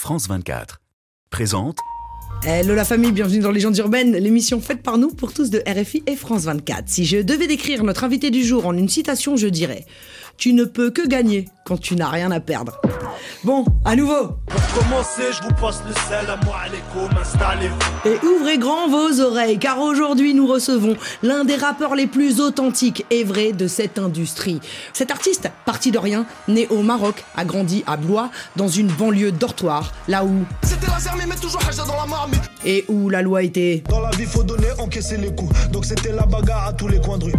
France 24. Présente Hello la famille, bienvenue dans Légendes urbaines, l'émission faite par nous pour tous de RFI et France 24. Si je devais décrire notre invité du jour en une citation, je dirais Tu ne peux que gagner quand tu n'as rien à perdre. Bon, à nouveau Pour commencer, je vous passe le sel à moi, installez-vous. Et ouvrez grand vos oreilles, car aujourd'hui nous recevons l'un des rappeurs les plus authentiques et vrais de cette industrie. Cet artiste, parti de rien, né au Maroc, a grandi à Blois, dans une banlieue dortoir, là où... C'était la zermie, mais toujours dans la marmite. Et où la loi était... Dans la vie, faut donner, encaisser les coups. Donc c'était la bagarre à tous les coins de rue.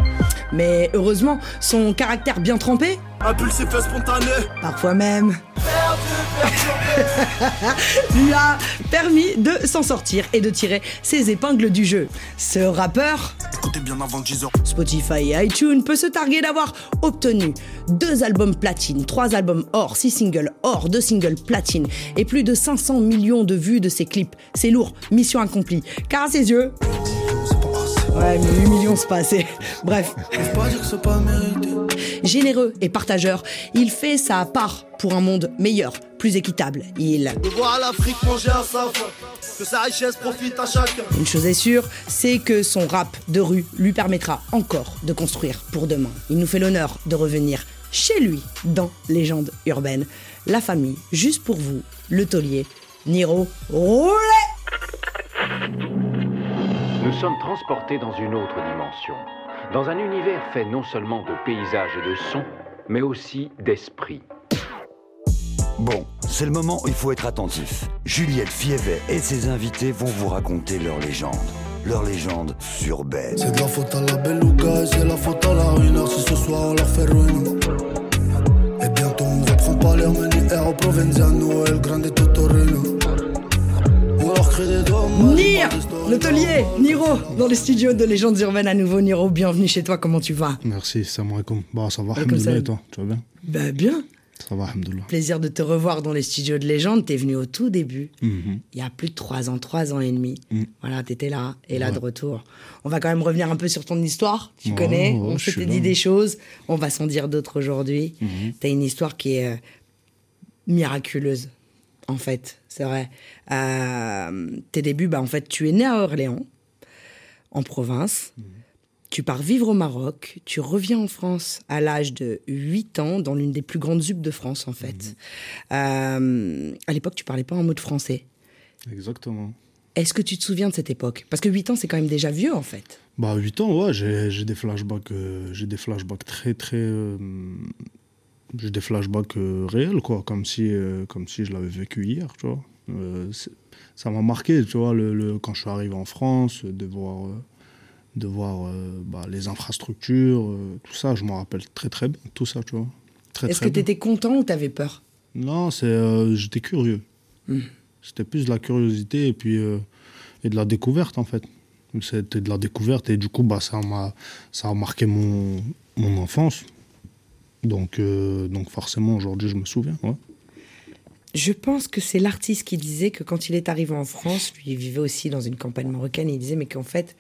Mais heureusement, son caractère bien trempé, Impulsif et spontané. parfois même... lui a permis de s'en sortir et de tirer ses épingles du jeu. Ce rappeur, Écoutez bien avant 10 heures. Spotify et iTunes peut se targuer d'avoir obtenu deux albums platine, trois albums or, six singles or, deux singles platine et plus de 500 millions de vues de ses clips. C'est lourd, mission accomplie. Car à ses yeux, ouais, mais 8 millions c'est pas assez. Bref, pas dire que pas mérité. généreux et partageur, il fait sa part pour un monde meilleur, plus équitable. Il De voir l'Afrique manger à sa faim. Que sa richesse profite à chacun. Une chose est sûre, c'est que son rap de rue lui permettra encore de construire pour demain. Il nous fait l'honneur de revenir chez lui dans Légende urbaine. La famille, juste pour vous, le taulier, Niro, roulez Nous sommes transportés dans une autre dimension, dans un univers fait non seulement de paysages et de sons, mais aussi d'esprit. Bon, c'est le moment où il faut être attentif. Juliette Fievet et ses invités vont vous raconter leur légende. Leur légende urbaine. C'est de la faute à la beluga, c'est la faute à la si ce soir on leur fait ruiner. Et bientôt on reprend pas El Grande Totorino. Nir, le taulier, Niro, dans les studios de Légendes urbaines à nouveau. Niro, bienvenue chez toi, comment tu vas? Merci, salam alaikum. Bah, ça va, Alaikum alhamdoulilah, et toi Tu vas bien? Bah bien, Ça va, alhamdoulilah. plaisir de te revoir dans les studios de Légende. T'es venu au tout début, Mhm. il y a plus de trois ans, trois ans et demi. Mm. Voilà, t'étais là et là Ouais. de retour. On va quand même revenir un peu sur ton histoire. Tu Ouais, connais, ouais, on s'était dit des choses, on va s'en dire d'autres aujourd'hui. Mhm. T'as une histoire qui est euh, miraculeuse, en fait, c'est vrai. Euh, tes débuts, bah, en fait, tu es né à Orléans, en province. Mhm. Tu pars vivre au Maroc, tu reviens en France à l'âge de 8 ans, dans l'une des plus grandes ZUP de France, en fait. Mhm. Euh, à l'époque, tu parlais pas un mot de français. Exactement. Est-ce que tu te souviens de cette époque? Parce que 8 ans, c'est quand même déjà vieux, en fait. Bah, 8 ans, ouais, j'ai j'ai des flashbacks, euh, j'ai des flashbacks très, très. euh, j'ai des flashbacks euh, réels, quoi, comme si, euh, comme si je l'avais vécu hier, tu vois. Euh, ça m'a marqué, tu vois, le, le- quand je suis arrivé en France, de voir, de voir bah, les infrastructures, tout ça, je m'en rappelle très, très bien, tout ça, tu vois. Très, Est-ce très que tu étais content ou t'avais peur? Non, c'est j'étais curieux. C'était plus de la curiosité et puis et de la découverte en fait. C'était de la découverte et du coup bah ça m'a ça a marqué mon mon enfance. Donc euh, donc forcément aujourd'hui je me souviens. Je pense que c'est l'artiste qui disait que quand il est arrivé en France, lui, il vivait aussi dans une campagne marocaine, il disait, mais qu'en fait,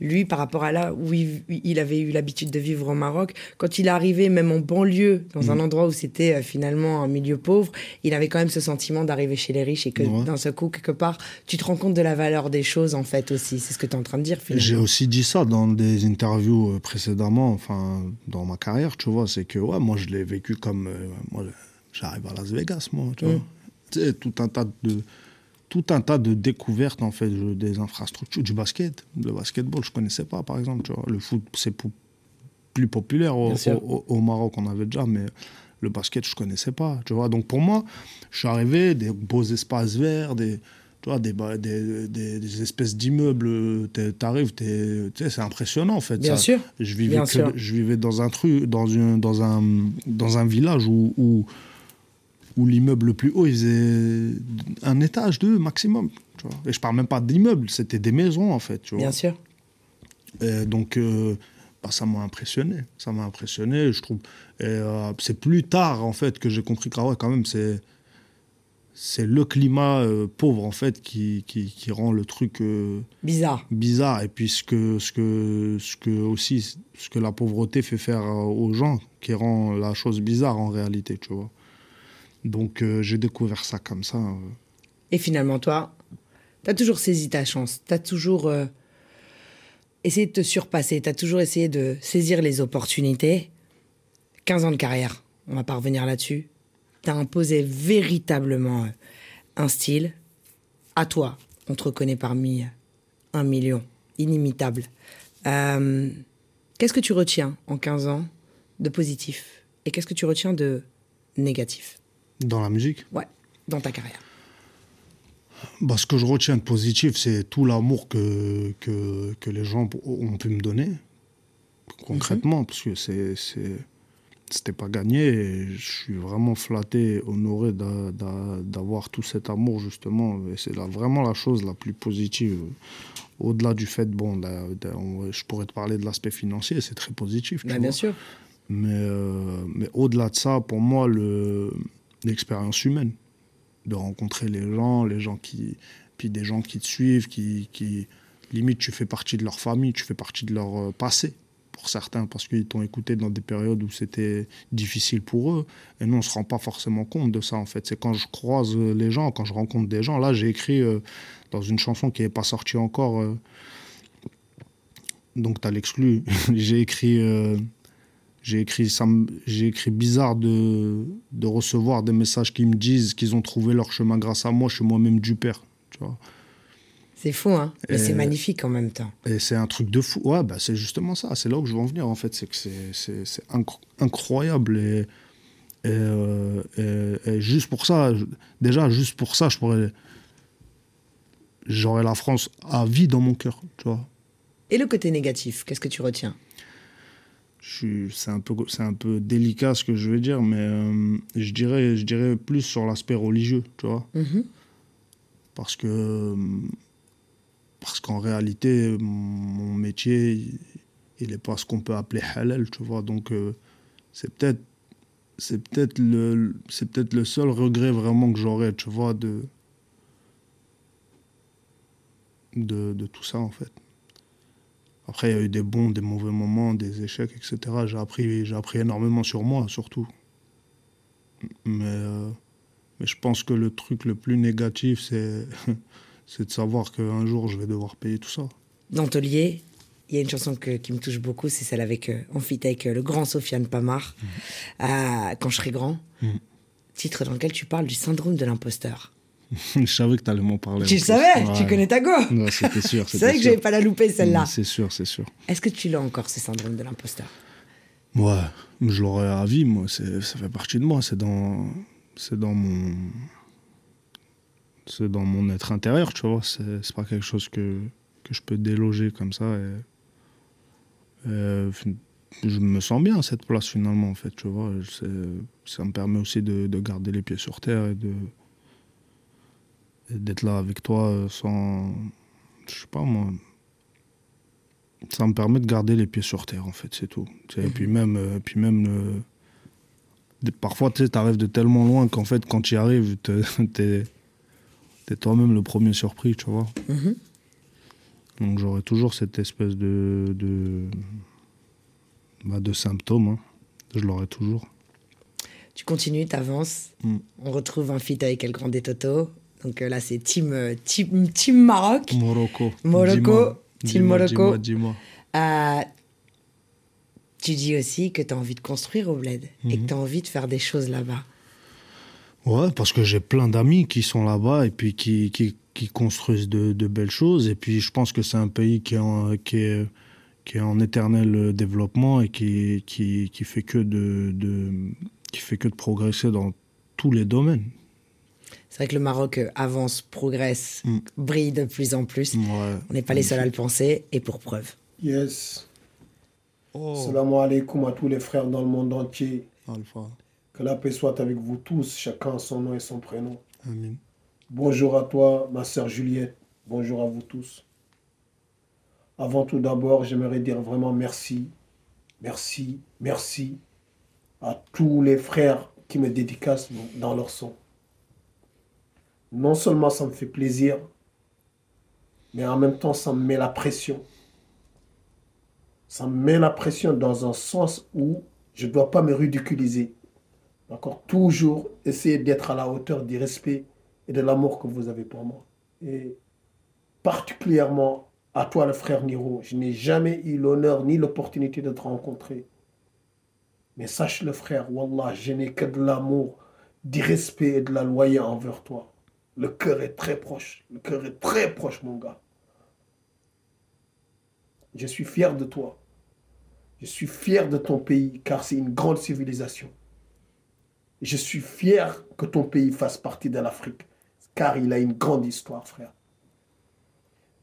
lui, par rapport à là où il, il avait eu l'habitude de vivre au Maroc, quand il est arrivé même en banlieue, dans un endroit où c'était euh, finalement un milieu pauvre, il avait quand même ce sentiment d'arriver chez les riches et que Ouais. d'un seul coup, quelque part, tu te rends compte de la valeur des choses, en fait, aussi. C'est ce que tu es en train de dire, J'ai finalement. aussi dit ça dans des interviews euh, précédemment, enfin dans ma carrière, tu vois, c'est que ouais, moi je l'ai vécu comme euh, moi j'arrive à Las Vegas, moi, tu vois. Tu sais, tout un tas de tout un tas de découvertes en fait des infrastructures du basket, le basketball, je connaissais pas par exemple, tu vois. Le foot c'est plus populaire au, Maroc, on avait déjà, mais le basket je connaissais pas, tu vois. Donc pour moi, je suis arrivé des beaux espaces verts, des tu vois, des, des, des- des espèces d'immeubles, t'arrives, c'est impressionnant en fait. Bien ça. sûr. Je vivais, Bien que- sûr. je vivais dans un truc, dans, une, dans, un, dans un village où, où, où l'immeuble le plus haut, il faisait un étage, deux maximum. Tu vois. Et je parle même pas d'immeubles, c'était des maisons en fait. Tu vois. Bien sûr. Et donc, euh, bah, ça m'a impressionné. Ça m'a impressionné, je trouve. Et euh, c'est plus tard, en fait, que j'ai compris que, ah ouais, quand même, c'est. C'est le climat euh, pauvre, en fait, qui, qui, qui rend le truc euh, Bizarre. bizarre. Et puis, ce que, ce, que, ce que aussi, ce que la pauvreté fait faire aux gens, qui rend la chose bizarre, en réalité, tu vois. Donc, euh, j'ai découvert ça comme ça. euh. Et finalement, toi, tu as toujours saisi ta chance. Tu as toujours euh, essayé de te surpasser. Tu as toujours essayé de saisir les opportunités. 15 ans de carrière, on va pas revenir là-dessus. Tu as imposé véritablement un style. À toi, on te reconnaît parmi un million, inimitable. Qu'est-ce que tu retiens en 15 ans de positif? Et qu'est-ce que tu retiens de négatif? Dans la musique Ouais, dans ta carrière. bah, Ce que je retiens de positif, c'est tout l'amour que, que, que les gens ont pu me donner, concrètement, parce que c'est, c'était pas gagné. Et je suis vraiment flatté, honoré d'a- d'a- d'avoir tout cet amour, justement. C'est vraiment la chose la plus positive. Au-delà du fait, bon, on- je pourrais te parler de l'aspect financier, c'est très positif. tu Bah, vois. bien sûr. Mais, euh, mais au-delà de ça, pour moi, le- l'expérience humaine, de rencontrer les gens, les gens qui, puis des gens qui te suivent, qui, qui limite tu fais partie de leur famille, tu fais partie de leur euh, passé pour certains parce qu'ils t'ont écouté dans des périodes où c'était difficile pour eux. Et nous, on se rend pas forcément compte de ça en fait. C'est quand je croise euh, les gens, quand je rencontre des gens. Là, j'ai écrit euh, dans une chanson qui n'est pas sortie encore. donc tu as l'exclu. j'ai écrit. J'ai écrit, ça me- j'ai écrit bizarre de, de recevoir des messages qui me disent qu'ils ont trouvé leur chemin grâce à moi. Je suis moi-même du père. Tu vois. C'est fou, hein Mais c'est magnifique en même temps. Et c'est un truc de fou. Ouais, bah, c'est justement ça. C'est là où je veux en venir, en fait. C'est que c'est- c'est c'est incro- incroyable. Et, et, euh, et- et juste pour ça, déjà, juste pour ça, je pourrais. J'aurais la France à vie dans mon cœur, tu vois. Et le côté négatif, qu'est-ce que tu retiens? C'est un, peu, c'est un peu délicat ce que je vais dire, mais euh, je, dirais, je dirais plus sur l'aspect religieux, tu vois. Mhm. Parce que. Parce qu'en réalité, mon métier, il n'est pas ce qu'on peut appeler halal, tu vois. Donc, euh, c'est peut-être. C'est peut-être le, c'est peut-être le seul regret vraiment que j'aurais, tu vois, de, de, de tout ça, en fait. Après, il y a eu des bons, des mauvais moments, des échecs, etc. J'ai appris, j'ai appris énormément sur moi, surtout. Mais, euh, mais je pense que le truc le plus négatif, c'est, c'est de savoir qu'un jour, je vais devoir payer tout ça. Dans Taulier, il y a une chanson que- qui me touche beaucoup, c'est celle avec, euh, en feat avec euh, le grand Sofiane Pamar, euh, Quand je serai grand. Mhm. Titre dans lequel tu parles du syndrome de l'imposteur. je savais que tu allais m'en parler. Tu le savais, tu connais ta go. Ouais, c'était sûr. C'est vrai que j'avais pas la louper celle-là. C'est sûr, c'est sûr. Est-ce que tu l'as encore, ce syndrome de l'imposteur? Ouais, je l'aurais à vie, moi. Ça fait partie de moi. C'est dans, c'est dans mon, c'est dans mon être intérieur, tu vois. C'est, pas quelque chose que, que je peux déloger comme ça. Et, et je me sens bien à cette place finalement, en fait, tu vois. Ça me permet aussi de, de garder les pieds sur terre et de, d'être là avec toi sans, je sais pas moi. Ça me permet de garder les pieds sur terre, en fait, c'est tout. Et puis même, euh, puis même parfois, tu sais, t'arrives de tellement loin qu'en fait, quand tu y arrives, te- t'es es toi-même le premier surpris, tu vois. Mhm. Donc j'aurai toujours cette espèce de, de, bah, de symptômes. hein. Je l'aurai toujours. Tu continues, t'avances. Mm. On retrouve un feat avec El Grande Toto. Donc euh, là, c'est team, euh, team, team Maroc. Morocco. Morocco, Team Morocco. Dis-moi, dis-moi. Euh, tu dis aussi que tu as envie de construire au bled et que tu as envie de faire des choses là-bas. Ouais, parce que j'ai plein d'amis qui sont là-bas et puis qui, qui, qui construisent de, de belles choses. Et puis je pense que c'est un pays qui est en, qui est, qui est en éternel développement et qui, qui, qui, fait que de, de, qui fait que de progresser dans tous les domaines. C'est vrai que le Maroc euh, avance, progresse, Mm. brille de plus en plus. Ouais. On n'est pas les seuls à le penser et pour preuve. Yes. Oh, Salam alaikum à tous les frères dans le monde entier. Alpha. Que la paix soit avec vous tous, chacun son nom et son prénom. Amin. Bonjour à toi, ma sœur Juliette. Bonjour à vous tous. Avant tout d'abord, j'aimerais dire vraiment merci, merci, merci à tous les frères qui me dédicacent dans leur son. Non seulement ça me fait plaisir, mais en même temps ça me met la pression. Ça me met la pression dans un sens où je ne dois pas me ridiculiser. D'accord Toujours essayer d'être à la hauteur du respect et de l'amour que vous avez pour moi. Et particulièrement à toi, le frère Niro. Je n'ai jamais eu l'honneur ni l'opportunité de te rencontrer. Mais sache le frère, Wallah, je n'ai que de l'amour, du respect et de la loyauté envers toi. Le cœur est très proche. Le cœur est très proche, mon gars. Je suis fier de toi. Je suis fier de ton pays, car c'est une grande civilisation. Je suis fier que ton pays fasse partie de l'Afrique, car il a une grande histoire, frère.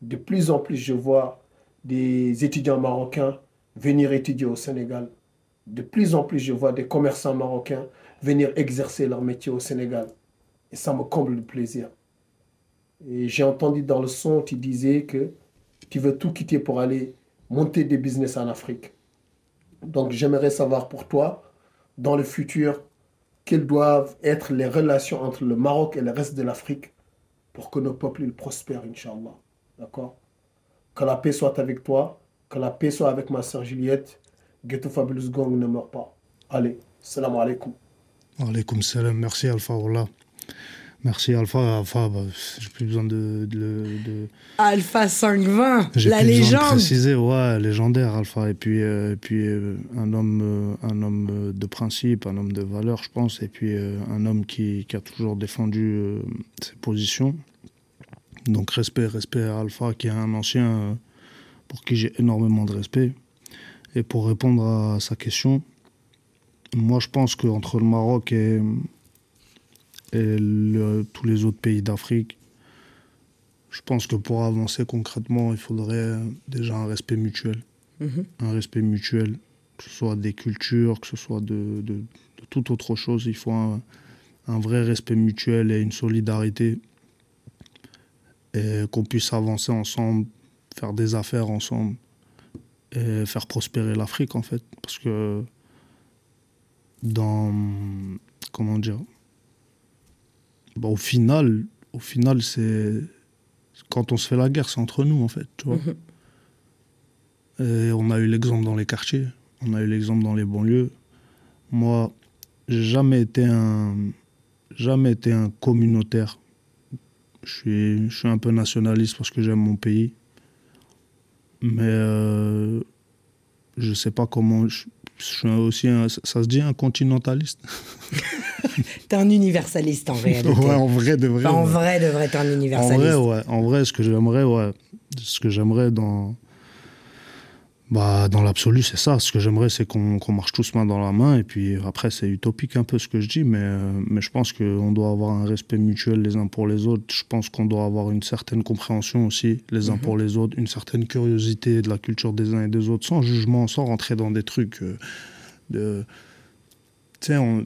De plus en plus, je vois des étudiants marocains venir étudier au Sénégal. De plus en plus, je vois des commerçants marocains venir exercer leur métier au Sénégal. Et ça me comble de plaisir. Et j'ai entendu dans le son, tu disais que tu veux tout quitter pour aller monter des business en Afrique. Donc j'aimerais savoir pour toi, dans le futur, quelles doivent être les relations entre le Maroc et le reste de l'Afrique pour que nos peuples prospèrent, Inch'Allah. D'accord? Que la paix soit avec toi, que la paix soit avec ma soeur Juliette. Ghetto Fabulous Gong ne meurt pas. Allez, salam alaikum. Alaikum salam, merci Alpha Wallah. Merci Alpha. Alpha, bah, j'ai plus besoin de. de, de... Alpha 520, J'ai la plus besoin de légende. préciser, ouais, légendaire Alpha. Et puis, euh, et puis euh, un homme, euh, un homme de principe, un homme de valeur, je pense. Et puis un homme qui, qui a toujours défendu ses positions. Donc respect, respect à Alpha, qui est un ancien pour qui j'ai énormément de respect. Et pour répondre à sa question, moi je pense qu'entre le Maroc et, et le- tous les autres pays d'Afrique, je pense que pour avancer concrètement, il faudrait déjà un respect mutuel. Mhm. Un respect mutuel, que ce soit des cultures, que ce soit de, de- de toute autre chose. Il faut un, un vrai respect mutuel et une solidarité. Et qu'on puisse avancer ensemble, faire des affaires ensemble et faire prospérer l'Afrique en fait. Parce que dans. Comment dire Bah, Au final, au final c'est. Quand on se fait la guerre, c'est entre nous en fait. Tu vois Mhm. et on a eu l'exemple dans les quartiers, on a eu l'exemple dans les banlieues. Moi, j'ai jamais été un, jamais été un communautaire. Je suis, je suis un peu nationaliste parce que j'aime mon pays. Mais euh, je sais pas comment. Je, je suis aussi un, ça se dit un continentaliste? T'es un universaliste en réalité. ouais, en vrai de vrai. Enfin, en ouais. vrai, de vrai, t'es un En universaliste. vrai, ouais. En vrai, ce que j'aimerais, ouais. Ce que j'aimerais dans. Bah, dans l'absolu, c'est ça. Ce que j'aimerais, c'est qu'on qu'on marche tous main dans la main. Et puis après, c'est utopique un peu ce que je dis, mais, euh, mais je pense qu'on doit avoir un respect mutuel les uns pour les autres. Je pense qu'on doit avoir une certaine compréhension aussi les uns pour les autres, une certaine curiosité de la culture des uns et des autres, sans jugement, sans rentrer dans des trucs euh, de. Tu sais, on-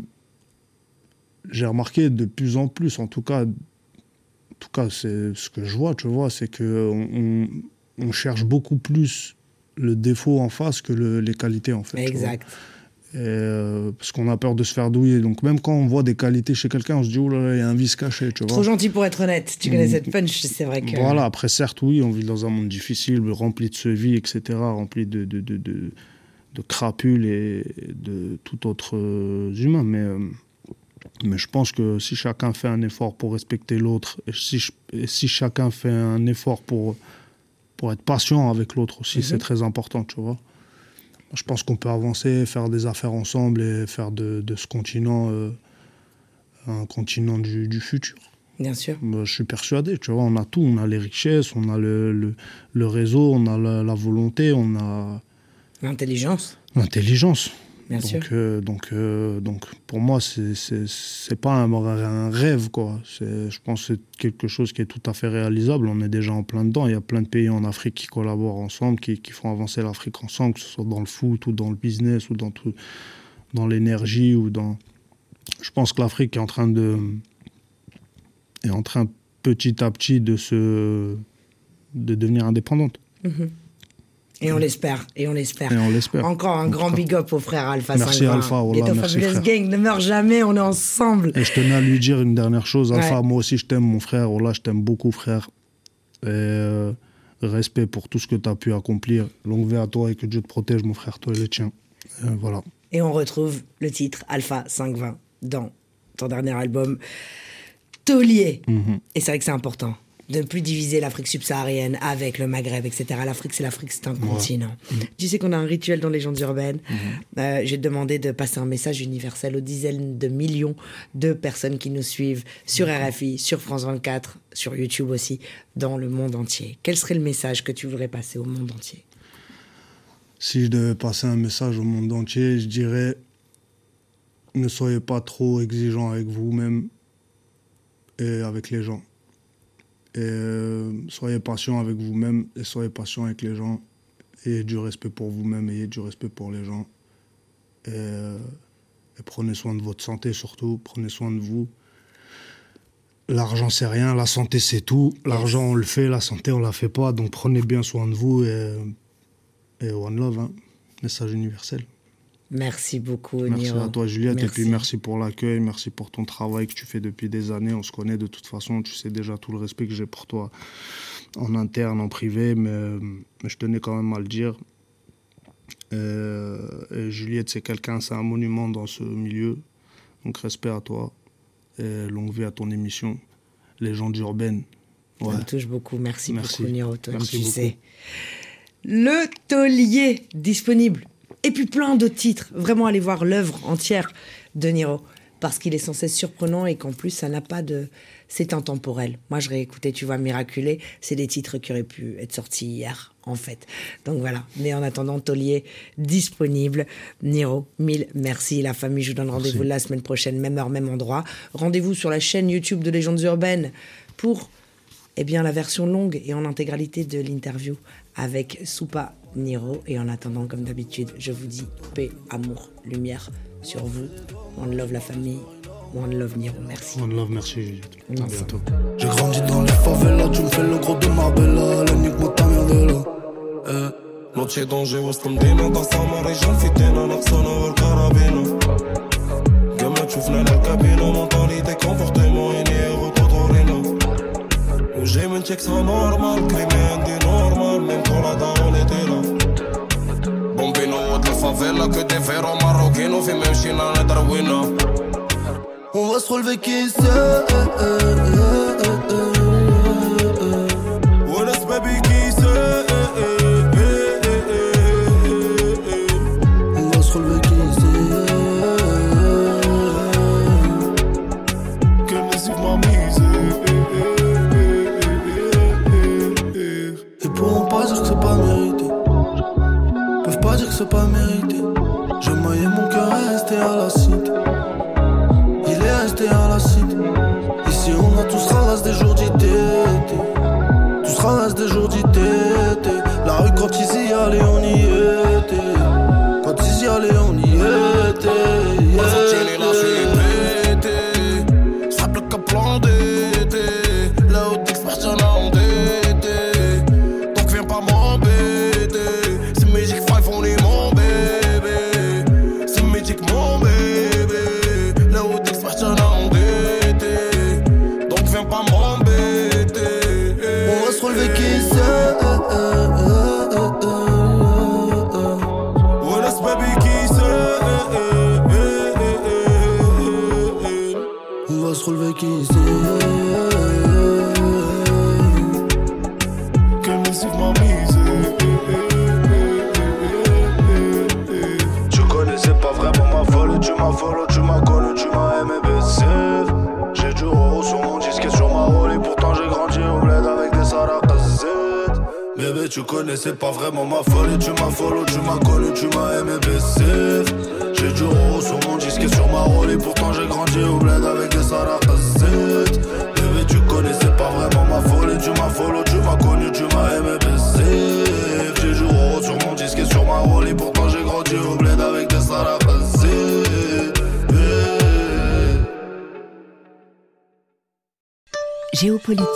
j'ai remarqué de plus en plus, en tout cas, en tout cas, c'est ce que je vois, tu vois, c'est que on, on- on cherche beaucoup plus le défaut en face que le- les qualités, en fait. Exact. Et, euh, parce qu'on a peur de se faire douiller. Donc, même quand on voit des qualités chez quelqu'un, on se dit, oh là là, il y a un vice caché, tu vois. Trop gentil pour être honnête. Tu connais cette punch, c'est vrai que. Voilà, après, certes, oui, on vit dans un monde difficile, rempli de vie, etc., rempli de, de, de, de, de crapules et de tout autre euh, humain. Mais, euh, mais je pense que si chacun fait un effort pour respecter l'autre, et si, et si chacun fait un effort pour, pour être patient avec l'autre aussi, c'est très important, tu vois. Je pense qu'on peut avancer, faire des affaires ensemble et faire de, de ce continent euh, un continent du, du futur. Bien sûr. Je suis persuadé, tu vois, on a tout, on a les richesses, on a le, le, le réseau, on a la, la volonté, on a L'intelligence, l'intelligence. Bien sûr. Donc, euh, donc, euh, donc, pour moi, c'est pas un, un rêve, quoi. Je pense que c'est quelque chose qui est tout à fait réalisable. On est déjà en plein dedans. Il y a plein de pays en Afrique qui collaborent ensemble, qui, qui font avancer l'Afrique ensemble, que ce soit dans le foot ou dans le business ou dans, tout, dans l'énergie ou dans. Je pense que l'Afrique est en train de. est en train petit à petit de se. de devenir indépendante. L'espère. Et on l'espère. Et on l'espère. Encore un En grand big up au frère Alpha Merci, 520. Alpha, Wallah, Ghetto merci, Fabulous frère. Gang ne meurt jamais, on est ensemble. Et je tenais à lui dire une dernière chose. Alpha, Ouais. moi aussi, je t'aime, mon frère. Oh là, je t'aime beaucoup, frère. Et euh, respect pour tout ce que tu as pu accomplir. Longue vie à toi et que Dieu te protège, mon frère, toi et les tiens. Euh, voilà. Et on retrouve le titre Alpha 520 dans ton dernier album. taulier. Mhm. Et c'est vrai que c'est important de ne plus diviser l'Afrique subsaharienne avec le Maghreb, etc. L'Afrique, c'est l'Afrique, c'est un continent. Tu sais qu'on a un rituel dans les légendes urbaines. Euh, J'ai demandé de passer un message universel aux dizaines de millions de personnes qui nous suivent sur RFI, sur France 24, sur YouTube aussi, dans le monde entier. Quel serait le message que tu voudrais passer au monde entier? Si je devais passer un message au monde entier, je dirais ne soyez pas trop exigeant avec vous-même et avec les gens. Et euh, soyez patient avec vous-même et soyez patient avec les gens. Ayez du respect pour vous-même, ayez du respect pour les gens. Et, euh, et prenez soin de votre santé surtout, prenez soin de vous. L'argent c'est rien, la santé c'est tout. L'argent on le fait, la santé on la fait pas. Donc prenez bien soin de vous et, et one love, hein. message universel. Merci beaucoup, Merci Niro. à toi Juliette et puis Merci. merci pour l'accueil, merci pour ton travail que tu fais depuis des années. On se connaît de toute façon, tu sais déjà tout le respect que j'ai pour toi en interne, en privé, mais, mais je tenais quand même à le dire. Euh, et Juliette, c'est quelqu'un, c'est un monument dans ce milieu. Donc respect à toi et longue vie à ton émission, Légende urbaine. Ça Ouais. me touche beaucoup. Merci, Merci. beaucoup, Niro. Toi, Merci tu beaucoup. sais. Le taulier disponible. Et puis plein d'autres titres. Vraiment, allez voir l'œuvre entière de Niro. Parce qu'il est sans cesse surprenant et qu'en plus, ça n'a pas de. C'est intemporel. Moi, je réécoutais, tu vois, Miraculé. C'est des titres qui auraient pu être sortis hier, en fait. Donc voilà. Mais en attendant, Taulier disponible. Niro, mille merci. La famille, je vous donne rendez-vous la semaine prochaine, même heure, même endroit. Rendez-vous sur la chaîne YouTube de Légendes Urbaines pour eh bien, la version longue et en intégralité de l'interview avec Soupa Niro. Et en attendant, comme d'habitude, je vous dis paix, amour, lumière sur vous. One love la famille. One love Niro. Merci. One love, merci Juliette. À Merci. bientôt. J'ai grandi dans les favelas, tu me fais le gros de Marbella, la nique moi ta mère de là. Eh, نوتشي دونجي وسط مدينة ضغطة رجال في تينا نقصنا والكرابينة كما تشوفنا لا كابينة مونتاليتي كونفورتيمون اني روتوتورينا وجاي من تكسا نورمال كريمي عندي نورمال même quand la était là. Bombino de la favela, que des verres marocains, fait même chez la Darwina. On va se relever qui sait. Euh, euh, euh, follow, tu m'as connu, tu m'as aimé BCF. J'ai du euro sur mon disque et sur ma rôle et pourtant j'ai grandi au bled avec des sarakazettes. Bébé, tu connaissais pas vraiment ma folie, tu m'as follow, tu m'as connu, tu m'as aimé BCF. J'ai du euro sur mon disque et sur ma rôle et pourtant j'ai grandi au bled avec des sarakazettes. Bébé, tu connaissais pas vraiment ma folie, tu m'as follow, tu m'as connu, tu m'as aimé BCF. J'ai du euro sur mon disque et sur ma rôle et pourtant j'ai grandi au bled Géopolitique.